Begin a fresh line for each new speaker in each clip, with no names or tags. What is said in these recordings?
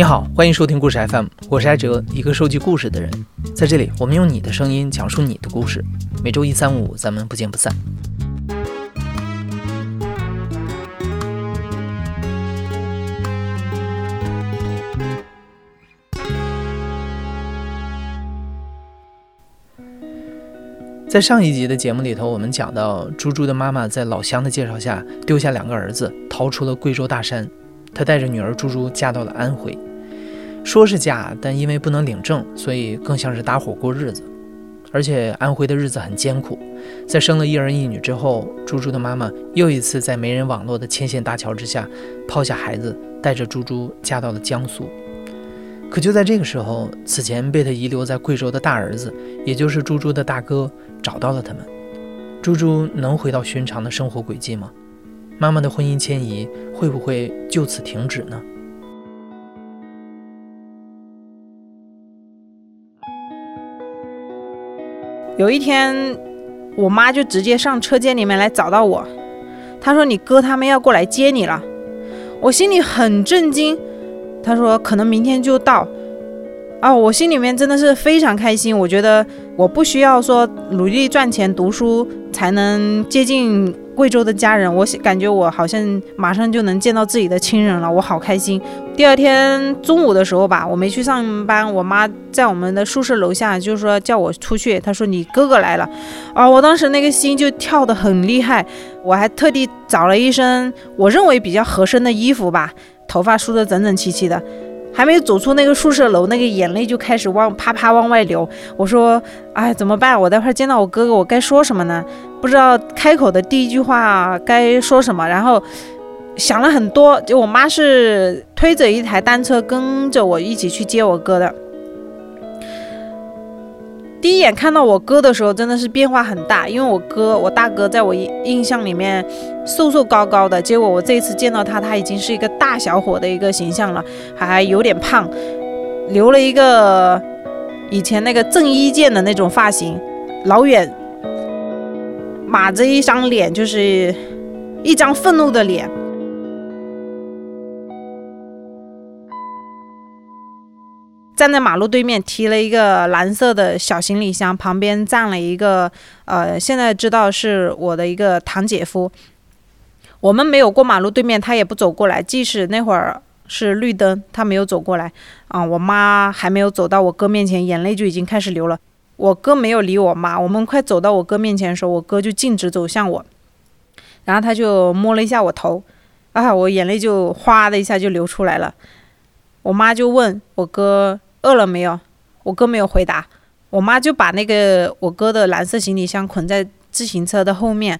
你好，欢迎收听故事 FM，我是艾哲，一个收集故事的人。在这里，我们用你的声音讲述你的故事。每周一、三、五，咱们不见不散。在上一集的节目里头，我们讲到猪猪的妈妈在老乡的介绍下，丢下两个儿子，逃出了贵州大山。她带着女儿猪猪嫁到了安徽，说是嫁，但因为不能领证，所以更像是搭伙过日子。而且安徽的日子很艰苦，在生了一儿一女之后，猪猪的妈妈又一次在没人网络的牵线搭桥之下，抛下孩子，带着猪猪嫁到了江苏。可就在这个时候，此前被他遗留在贵州的大儿子，也就是猪猪的大哥，找到了他们。猪猪能回到寻常的生活轨迹吗？妈妈的婚姻迁移会不会就此停止呢？
有一天，我妈就直接上车间里面来找到我，她说：“你哥他们要过来接你了。”我心里很震惊。她说可能明天就到，哦，我心里面真的是非常开心。我觉得我不需要说努力赚钱读书才能接近贵州的家人，我感觉我好像马上就能见到自己的亲人了，我好开心。第二天中午的时候吧，我没去上班，我妈在我们的宿舍楼下就说叫我出去，她说你哥哥来了，啊，我当时那个心就跳得很厉害，我还特地找了一身我认为比较合身的衣服吧。头发梳得整整齐齐的，还没走出那个宿舍楼，那个眼泪就开始往啪啪往外流。我说：“哎，怎么办？我待会儿见到我哥哥，我该说什么呢？不知道开口的第一句话该说什么。”然后想了很多。就我妈是推着一台单车跟着我一起去接我哥的。第一眼看到我哥的时候，真的是变化很大，因为我哥，我大哥，在我印象里面瘦瘦高高的，结果我这次见到他，他已经是一个大小伙的一个形象了，还有点胖，留了一个以前那个郑伊健的那种发型，老远，码着一张脸，就是一张愤怒的脸。站在马路对面，提了一个蓝色的小行李箱，旁边站了一个，呃，现在知道是我的一个堂姐夫。我们没有过马路对面，他也不走过来。即使那会儿是绿灯，他没有走过来。啊，我妈还没有走到我哥面前，眼泪就已经开始流了。我哥没有理我妈。我们快走到我哥面前的时候，我哥就径直走向我，然后他就摸了一下我头，啊，我眼泪就哗的一下就流出来了。我妈就问我哥。饿了没有？我哥没有回答。我妈就把那个我哥的蓝色行李箱捆在自行车的后面，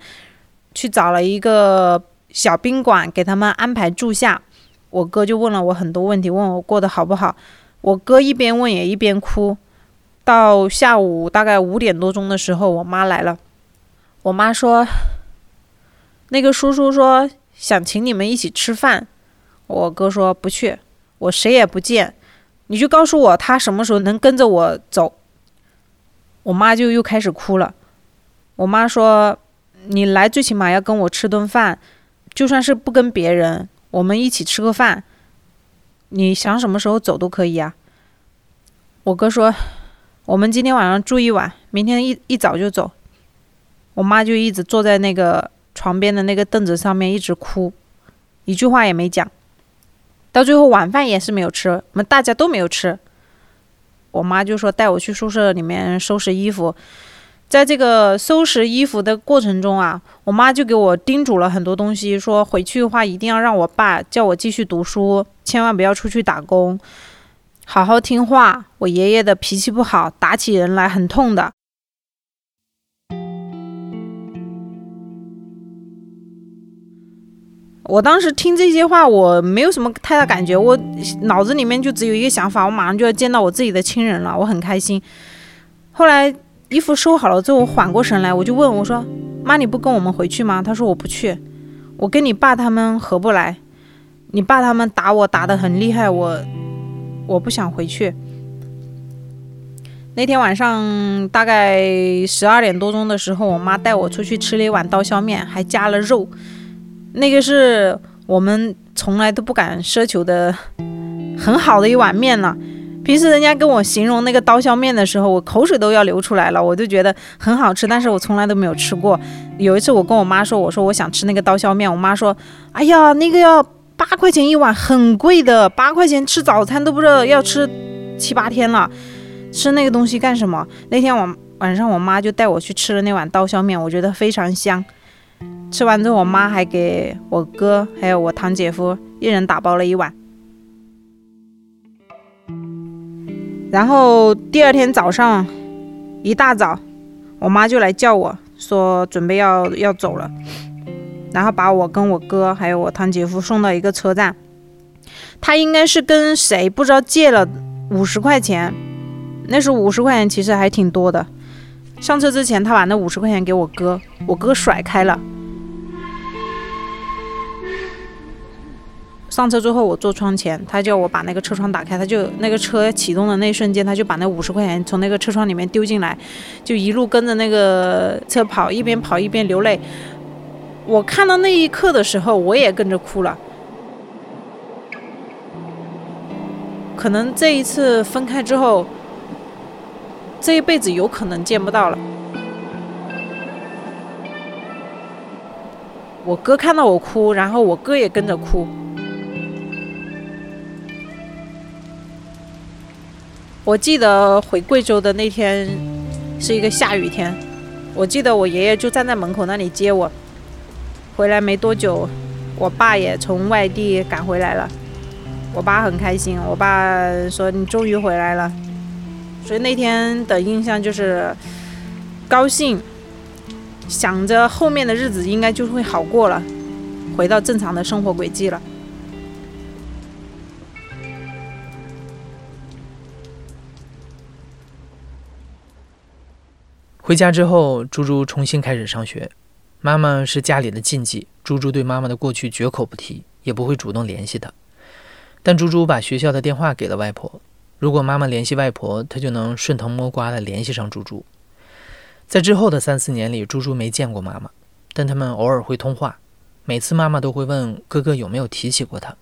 去找了一个小宾馆给他们安排住下。我哥就问了我很多问题，问我过得好不好。我哥一边问也一边哭。到下午大概五点多钟的时候，我妈来了。我妈说：“那个叔叔说想请你们一起吃饭。”我哥说：“不去，我谁也不见。”你就告诉我他什么时候能跟着我走。我妈就又开始哭了。我妈说：“你来最起码要跟我吃顿饭，就算是不跟别人，我们一起吃个饭。你想什么时候走都可以啊。”我哥说：“我们今天晚上住一晚，明天一一早就走。”我妈就一直坐在那个床边的那个凳子上面一直哭，一句话也没讲。到最后晚饭也是没有吃，我们大家都没有吃。我妈就说带我去宿舍里面收拾衣服，在这个收拾衣服的过程中啊，我妈就给我叮嘱了很多东西，说回去的话一定要让我爸叫我继续读书，千万不要出去打工，好好听话。我爷爷的脾气不好，打起人来很痛的。我当时听这些话，我没有什么太大感觉，我脑子里面就只有一个想法，我马上就要见到我自己的亲人了，我很开心。后来衣服收好了之后，我缓过神来，我就问我说：“妈，你不跟我们回去吗？”她说：“我不去，我跟你爸他们合不来，你爸他们打我打得很厉害，我我不想回去。”那天晚上大概十二点多钟的时候，我妈带我出去吃了一碗刀削面，还加了肉。那个是我们从来都不敢奢求的很好的一碗面了。平时人家跟我形容那个刀削面的时候，我口水都要流出来了，我就觉得很好吃，但是我从来都没有吃过。有一次我跟我妈说，我说我想吃那个刀削面，我妈说，哎呀，那个要八块钱一碗，很贵的，八块钱吃早餐都不知道要吃七八天了，吃那个东西干什么？那天晚晚上我妈就带我去吃了那碗刀削面，我觉得非常香。吃完之后，我妈还给我哥还有我堂姐夫一人打包了一碗。然后第二天早上一大早，我妈就来叫我说准备要要走了，然后把我跟我哥还有我堂姐夫送到一个车站。他应该是跟谁不知道借了五十块钱，那时候五十块钱其实还挺多的。上车之前，他把那五十块钱给我哥，我哥甩开了。上车之后，我坐窗前，他叫我把那个车窗打开，他就那个车启动的那一瞬间，他就把那五十块钱从那个车窗里面丢进来，就一路跟着那个车跑，一边跑一边流泪。我看到那一刻的时候，我也跟着哭了。可能这一次分开之后，这一辈子有可能见不到了。我哥看到我哭，然后我哥也跟着哭。我记得回贵州的那天是一个下雨天，我记得我爷爷就站在门口那里接我。回来没多久，我爸也从外地赶回来了，我爸很开心。我爸说：“你终于回来了。”所以那天的印象就是高兴，想着后面的日子应该就会好过了，回到正常的生活轨迹了。
回家之后，猪猪重新开始上学。妈妈是家里的禁忌，猪猪对妈妈的过去绝口不提，也不会主动联系她。但猪猪把学校的电话给了外婆，如果妈妈联系外婆，她就能顺藤摸瓜地联系上猪猪。在之后的三四年里，猪猪没见过妈妈，但他们偶尔会通话。每次妈妈都会问哥哥有没有提起过他。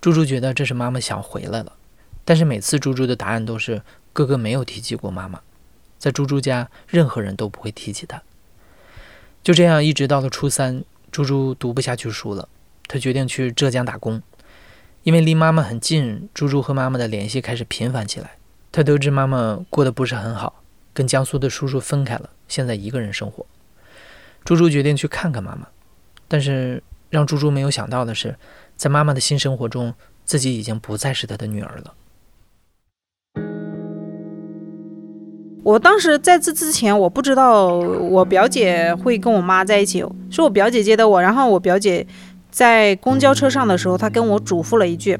猪猪觉得这是妈妈想回来了，但是每次猪猪的答案都是哥哥没有提起过妈妈。在猪猪家，任何人都不会提起他。就这样，一直到了初三，猪猪读不下去书了，他决定去浙江打工。因为离妈妈很近，猪猪和妈妈的联系开始频繁起来。他得知妈妈过得不是很好，跟江苏的叔叔分开了，现在一个人生活。猪猪决定去看看妈妈，但是让猪猪没有想到的是，在妈妈的新生活中，自己已经不再是她的女儿了。
我当时在这之前，我不知道我表姐会跟我妈在一起，是我表姐接的我。然后我表姐在公交车上的时候，他跟我嘱咐了一句：“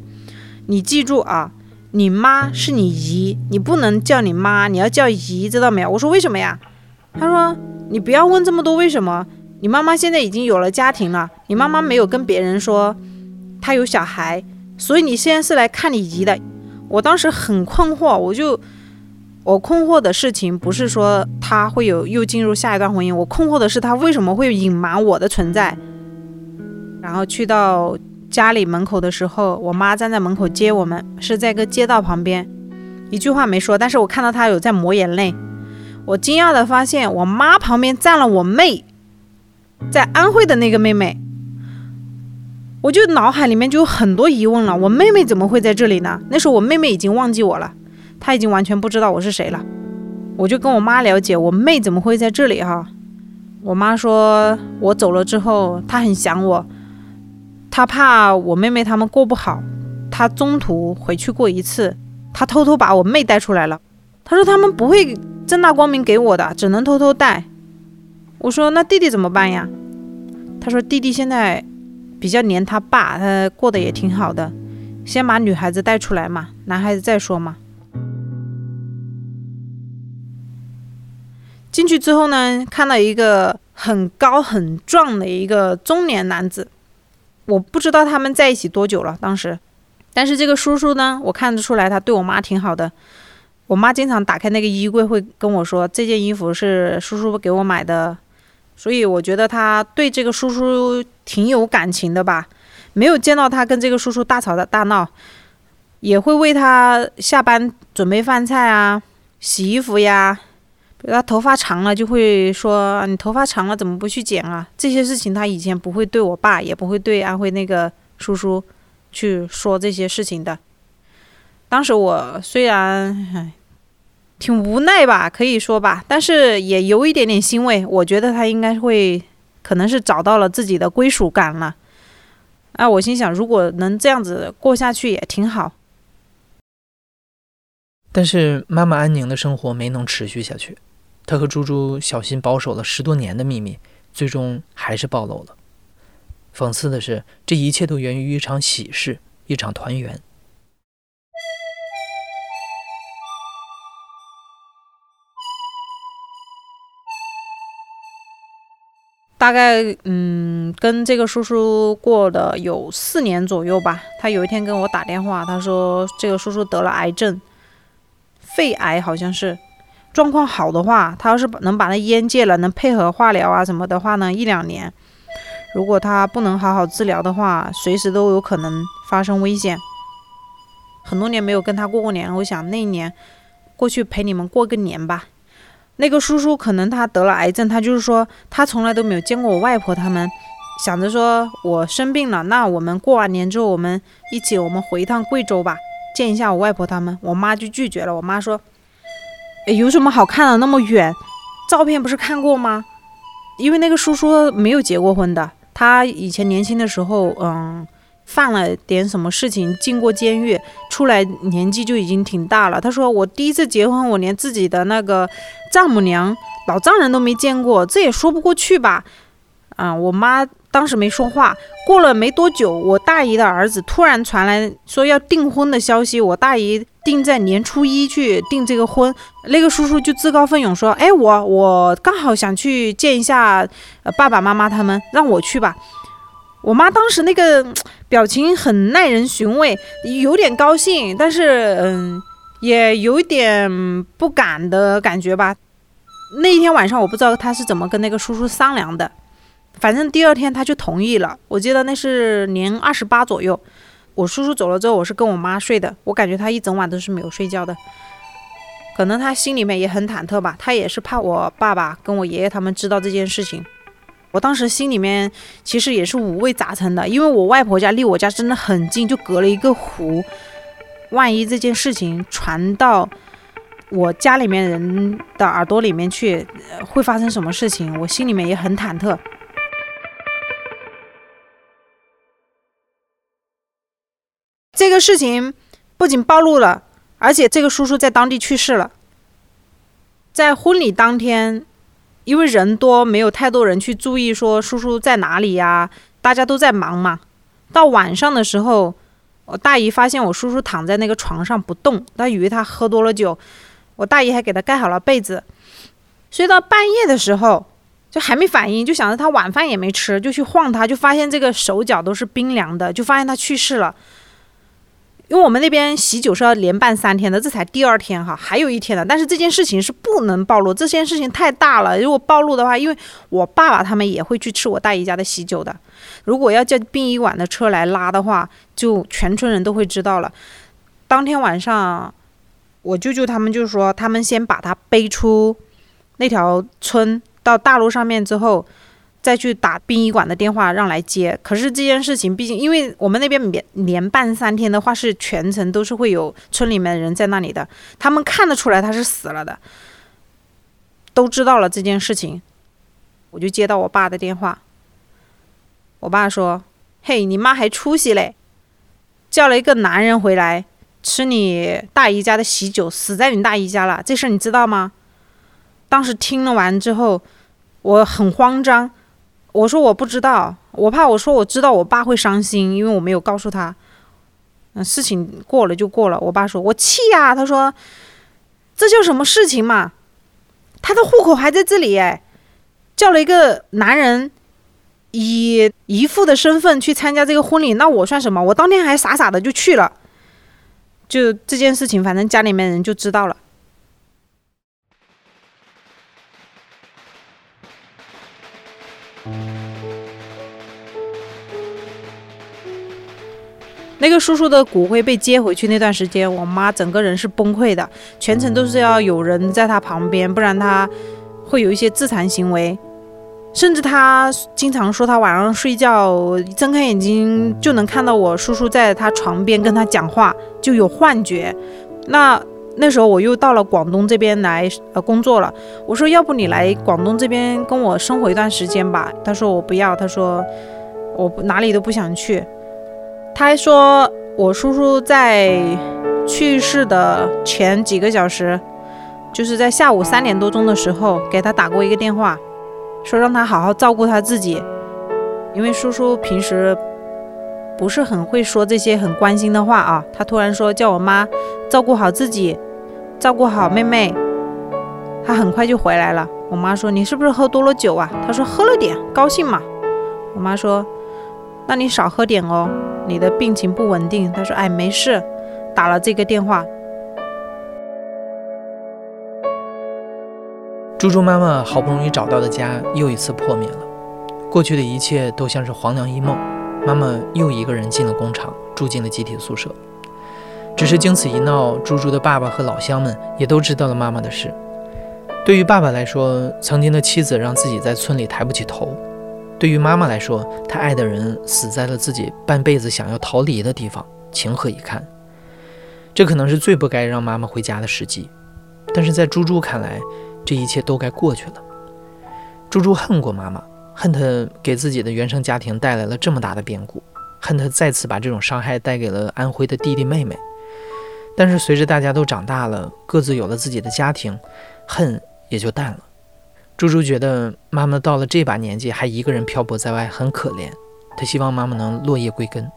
你记住啊，你妈是你姨，你不能叫你妈，你要叫姨，知道没有？”我说：“为什么呀？”他说：“你不要问这么多为什么。你妈妈现在已经有了家庭了，你妈妈没有跟别人说她有小孩，所以你现在是来看你姨的。”我当时很困惑，我就。我困惑的事情不是说他会有又进入下一段婚姻，我困惑的是他为什么会隐瞒我的存在。然后去到家里门口的时候，我妈站在门口接我们，是在个街道旁边，一句话没说，但是我看到她有在抹眼泪。我惊讶的发现，我妈旁边站了我妹，在安徽的那个妹妹，我就脑海里面就有很多疑问了，我妹妹怎么会在这里呢？那时候我妹妹已经忘记我了。她已经完全不知道我是谁了，我就跟我妈了解，我妹怎么会在这里哈？我妈说我走了之后，她很想我，他怕我妹妹他们过不好，他中途回去过一次，他偷偷把我妹带出来了。他说他们不会正大光明给我的，只能偷偷带。我说那弟弟怎么办呀？他说弟弟现在比较黏他爸，他过得也挺好的，先把女孩子带出来嘛，男孩子再说嘛。进去之后呢，看到一个很高很壮的一个中年男子，我不知道他们在一起多久了。当时，但是这个叔叔呢，我看得出来他对我妈挺好的。我妈经常打开那个衣柜，会跟我说这件衣服是叔叔给我买的，所以我觉得他对这个叔叔挺有感情的吧。没有见到他跟这个叔叔大吵大闹，也会为他下班准备饭菜啊、洗衣服呀。他头发长了，就会说：“你头发长了怎么不去剪啊？”这些事情他以前不会对我爸，也不会对安徽那个叔叔去说这些事情的。当时我虽然唉挺无奈吧，可以说吧，但是也有一点点欣慰。我觉得他应该会，可能是找到了自己的归属感了。啊，我心想，如果能这样子过下去也挺好。
但是妈妈安宁的生活没能持续下去，他和猪猪小心保守了十多年的秘密，最终还是暴露了。讽刺的是，这一切都源于一场喜事，一场团圆。
大概嗯，跟这个叔叔过的有四年左右吧。他有一天跟我打电话，他说这个叔叔得了癌症，肺癌好像是。状况好的话，他要是能把那烟戒了，能配合化疗啊什么的话呢，一两年。如果他不能好好治疗的话，随时都有可能发生危险。很多年没有跟他过过年，我想那一年过去陪你们过个年吧。那个叔叔可能他得了癌症，他就是说他从来都没有见过我外婆他们，想着说我生病了，那我们过完年之后我们一起我们回一趟贵州吧，见一下我外婆他们。我妈就拒绝了，我妈说，有什么好看的那么远，照片不是看过吗？因为那个叔叔没有结过婚的，他以前年轻的时候，嗯。犯了点什么事情，进过监狱，出来年纪就已经挺大了。他说：“我第一次结婚，我连自己的那个丈母娘、老丈人都没见过，这也说不过去吧？”啊，我妈当时没说话。过了没多久，我大姨的儿子突然传来说要订婚的消息。我大姨定在年初一去订这个婚，那个叔叔就自告奋勇说：“哎，我我刚好想去见一下爸爸妈妈他们，让我去吧。”我妈当时那个表情很耐人寻味，有点高兴，但是嗯，也有一点不敢的感觉吧。那一天晚上，我不知道她是怎么跟那个叔叔商量的，反正第二天他就同意了。我记得那是年二十八左右，我叔叔走了之后，我是跟我妈睡的，我感觉他一整晚都是没有睡觉的，可能他心里面也很忐忑吧，他也是怕我爸爸跟我爷爷他们知道这件事情。我当时心里面其实也是五味杂陈的，因为我外婆家离我家真的很近，就隔了一个湖。万一这件事情传到我家里面人的耳朵里面去，会发生什么事情？我心里面也很忐忑。这个事情不仅暴露了，而且这个叔叔在当地去世了，在婚礼当天。因为人多，没有太多人去注意说叔叔在哪里呀？大家都在忙嘛。到晚上的时候，我大姨发现我叔叔躺在那个床上不动，她以为他喝多了酒。我大姨还给他盖好了被子。睡到半夜的时候，就还没反应，就想着他晚饭也没吃，就去晃他，就发现这个手脚都是冰凉的，就发现他去世了。因为我们那边喜酒是要连办三天的，这才第二天哈，还有一天呢。但是这件事情是不能暴露，这件事情太大了。如果暴露的话，因为我爸爸他们也会去吃我大姨家的喜酒的。如果要叫殡仪馆的车来拉的话，就全村人都会知道了。当天晚上，我舅舅他们就说，他们先把他背出那条村到大路上面之后。再去打殡仪馆的电话让来接，可是这件事情毕竟，因为我们那边连连办三天的话，是全程都是会有村里面的人在那里的，他们看得出来他是死了的，都知道了这件事情，我就接到我爸的电话，我爸说：“嘿，你妈还出息嘞，叫了一个男人回来吃你大姨家的喜酒，死在你大姨家了，这事儿你知道吗？”当时听了完之后，我很慌张。我说我不知道，我怕我说我知道，我爸会伤心，因为我没有告诉他。嗯，事情过了就过了。我爸说我气呀，他说这叫什么事情嘛？他的户口还在这里哎，叫了一个男人以姨父的身份去参加这个婚礼，那我算什么？我当天还傻傻的就去了。就这件事情，反正家里面人就知道了。那个叔叔的骨灰被接回去那段时间，我妈整个人是崩溃的，全程都是要有人在她旁边，不然她会有一些自残行为。甚至她经常说，她晚上睡觉睁开眼睛就能看到我叔叔在她床边跟她讲话，就有幻觉。那那时候我又到了广东这边来呃工作了，我说要不你来广东这边跟我生活一段时间吧。她说我不要，她说我哪里都不想去。他还说我叔叔在去世的前几个小时，就是在下午三点多钟的时候给他打过一个电话，说让他好好照顾他自己，因为叔叔平时不是很会说这些很关心的话啊。他突然说叫我妈照顾好自己。照顾好妹妹，他很快就回来了。我妈说：“你是不是喝多了酒啊？”他说：“喝了点，高兴嘛。”我妈说：“那你少喝点哦，你的病情不稳定。”他说：“哎，没事。”打了这个电话，
猪猪妈妈好不容易找到的家又一次破灭了，过去的一切都像是黄粱一梦。妈妈又一个人进了工厂，住进了集体宿舍。只是经此一闹，猪猪的爸爸和老乡们也都知道了妈妈的事。对于爸爸来说，曾经的妻子让自己在村里抬不起头；对于妈妈来说，她爱的人死在了自己半辈子想要逃离的地方，情何以堪？这可能是最不该让妈妈回家的时机。但是在猪猪看来，这一切都该过去了。猪猪恨过妈妈，恨她给自己的原生家庭带来了这么大的变故，恨她再次把这种伤害带给了安徽的弟弟妹妹。但是随着大家都长大了，各自有了自己的家庭，恨也就淡了。猪猪觉得妈妈到了这把年纪还一个人漂泊在外，很可怜。他希望妈妈能落叶归根，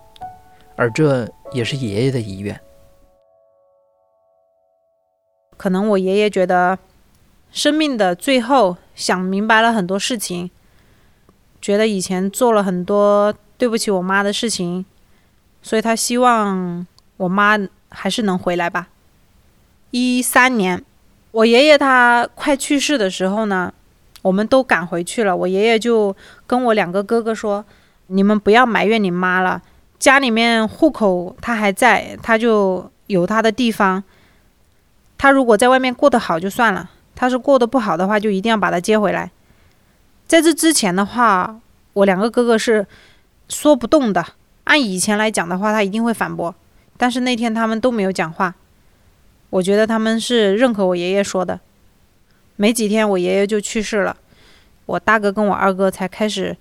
而这也是爷爷的遗愿。
可能我爷爷觉得生命的最后想明白了很多事情，觉得以前做了很多对不起我妈的事情，所以他希望我妈。还是能回来吧。一三年，我爷爷他快去世的时候呢，我们都赶回去了。我爷爷就跟我两个哥哥说：“你们不要埋怨你妈了，家里面户口他还在，他就有他的地方。他如果在外面过得好就算了，他是过得不好的话，就一定要把他接回来。”在这之前的话，我两个哥哥是说不动的。按以前来讲的话，他一定会反驳。但是那天他们都没有讲话，我觉得他们是认可我爷爷说的。没几天，我爷爷就去世了，我大哥跟我二哥才开始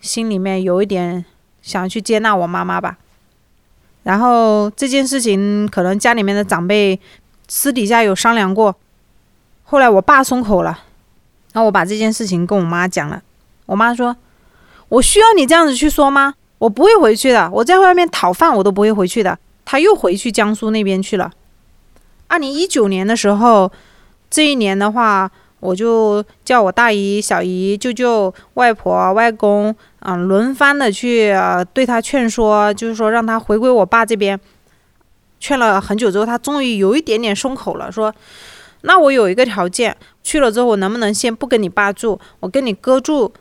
心里面有一点想去接纳我妈妈吧。然后这件事情可能家里面的长辈私底下有商量过，后来我爸松口了，然后我把这件事情跟我妈讲了，我妈说：“我需要你这样子去说吗？我不会回去的，我在外面讨饭我都不会回去的。”他又回去江苏那边去了。二零一九年的时候，这一年的话，我就叫我大姨、小姨、舅舅、外婆、外公，嗯，轮番的去对他劝说，就是说让他回归我爸这边。劝了很久之后，他终于有一点点松口了，说：“那我有一个条件，去了之后，我能不能先不跟你爸住，我跟你哥住？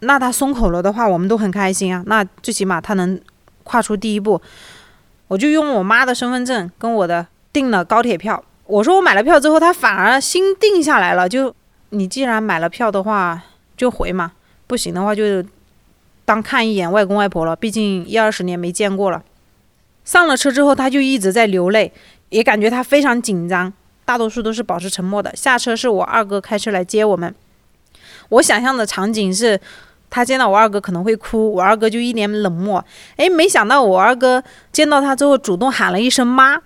那他松口了的话，我们都很开心啊。那最起码他能跨出第一步。”我就用我妈的身份证跟我的订了高铁票。我说我买了票之后，他反而心定下来了。就你既然买了票的话，就回嘛。不行的话，就当看一眼外公外婆了。毕竟一二十年没见过了。上了车之后，他就一直在流泪，也感觉他非常紧张。大多数都是保持沉默的。下车是我二哥开车来接我们。我想象的场景是。他见到我二哥可能会哭，我二哥就一脸冷漠。哎，没想到我二哥见到他之后主动喊了一声妈，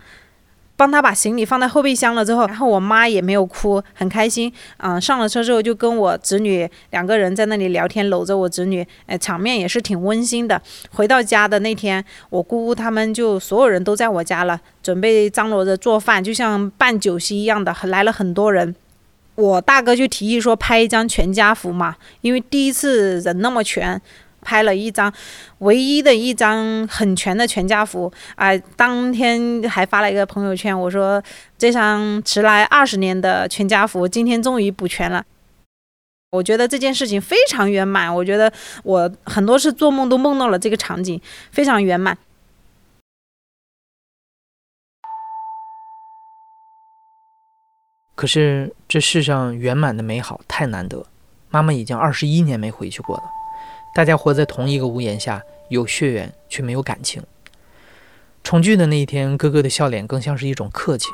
帮他把行李放在后备箱了之后，然后我妈也没有哭，很开心。嗯，上了车之后就跟我侄女两个人在那里聊天，搂着我侄女，哎，场面也是挺温馨的。回到家的那天，我姑姑他们就所有人都在我家了，准备张罗着做饭，就像办酒席一样的，来了很多人。我大哥就提议说拍一张全家福嘛，因为第一次人那么全，拍了一张唯一的一张很全的全家福。啊当天还发了一个朋友圈我说这张迟来二十年的全家福今天终于补全了。我觉得这件事情非常圆满我觉得我很多次做梦都梦到了这个场景非常圆满。
可是这世上圆满的美好太难得妈妈已经二十一年没回去过了。大家活在同一个屋檐下，有血缘却没有感情。重聚的那一天，哥哥的笑脸更像是一种客气。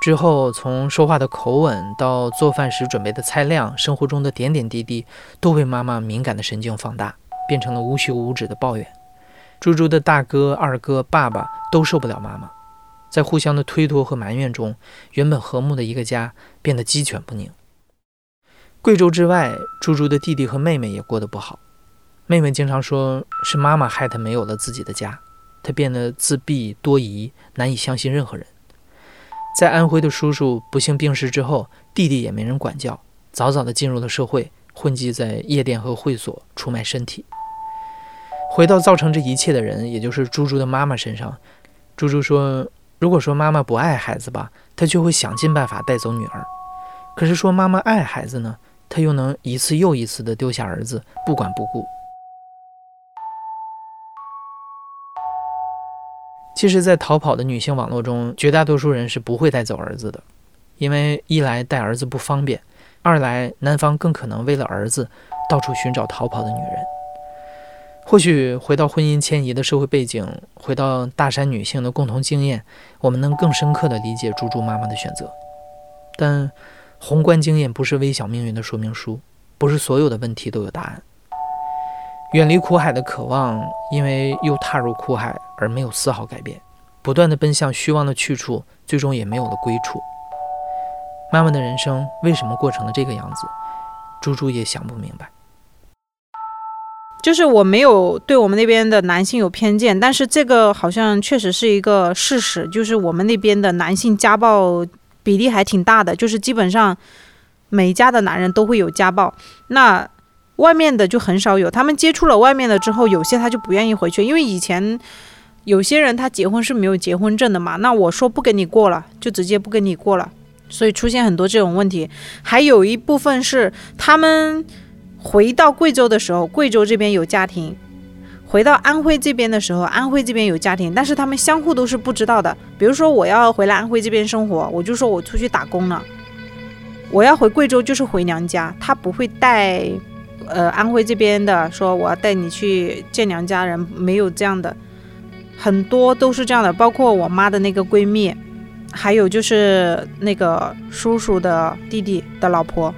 之后，从说话的口吻到做饭时准备的菜量，生活中的点点滴滴，都被妈妈敏感的神经放大，变成了无休无止的抱怨。猪猪的大哥、二哥、爸爸都受不了妈妈。在互相的推脱和埋怨中，原本和睦的一个家变得鸡犬不宁。贵州之外，猪猪的弟弟和妹妹也过得不好。妹妹经常说是妈妈害她没有了自己的家，她变得自闭多疑，难以相信任何人。在安徽的叔叔不幸病逝之后，弟弟也没人管教，早早的进入了社会，混迹在夜店和会所，出卖身体。回到造成这一切的人，也就是猪猪的妈妈身上，猪猪说。如果说妈妈不爱孩子吧，她就会想尽办法带走女儿；可是说妈妈爱孩子呢，她又能一次又一次地丢下儿子，不管不顾。其实，在逃跑的女性网络中，绝大多数人是不会带走儿子的，因为一来带儿子不方便，二来男方更可能为了儿子到处寻找逃跑的女人。或许回到婚姻迁移的社会背景，回到大山女性的共同经验，我们能更深刻地理解猪猪妈妈的选择。但宏观经验不是微小命运的说明书，不是所有的问题都有答案。远离苦海的渴望，因为又踏入苦海而没有丝毫改变，不断的奔向虚妄的去处，最终也没有了归处。妈妈的人生为什么过成了这个样子？猪猪也想不明白。
就是我没有对我们那边的男性有偏见，但是这个好像确实是一个事实，就是我们那边的男性家暴比例还挺大的，就是基本上每家的男人都会有家暴，那外面的就很少有。他们接触了外面的之后，有些他就不愿意回去，因为以前有些人他结婚是没有结婚证的嘛，那我说不跟你过了，就直接不跟你过了，所以出现很多这种问题。还有一部分是他们。回到贵州的时候，贵州这边有家庭；回到安徽这边的时候，安徽这边有家庭。但是他们相互都是不知道的。比如说，我要回来安徽这边生活，我就说我出去打工了；我要回贵州，就是回娘家。他不会带，呃，安徽这边的说我要带你去见娘家人，没有这样的。很多都是这样的，包括我妈的那个闺蜜，还有就是那个叔叔的弟弟的老婆。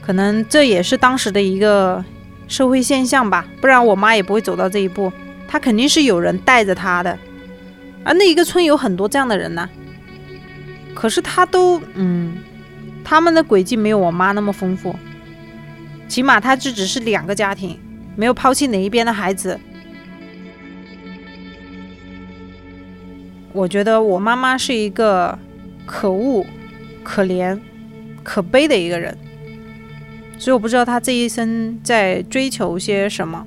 可能这也是当时的一个社会现象吧，不然我妈也不会走到这一步。她肯定是有人带着她的，而那一个村有很多这样的人呢。可是他都，嗯，他们的轨迹没有我妈那么丰富，起码他这只是两个家庭，没有抛弃哪一边的孩子。我觉得我妈妈是一个可恶、可怜、可悲的一个人。所以我不知道她这一生在追求些什么。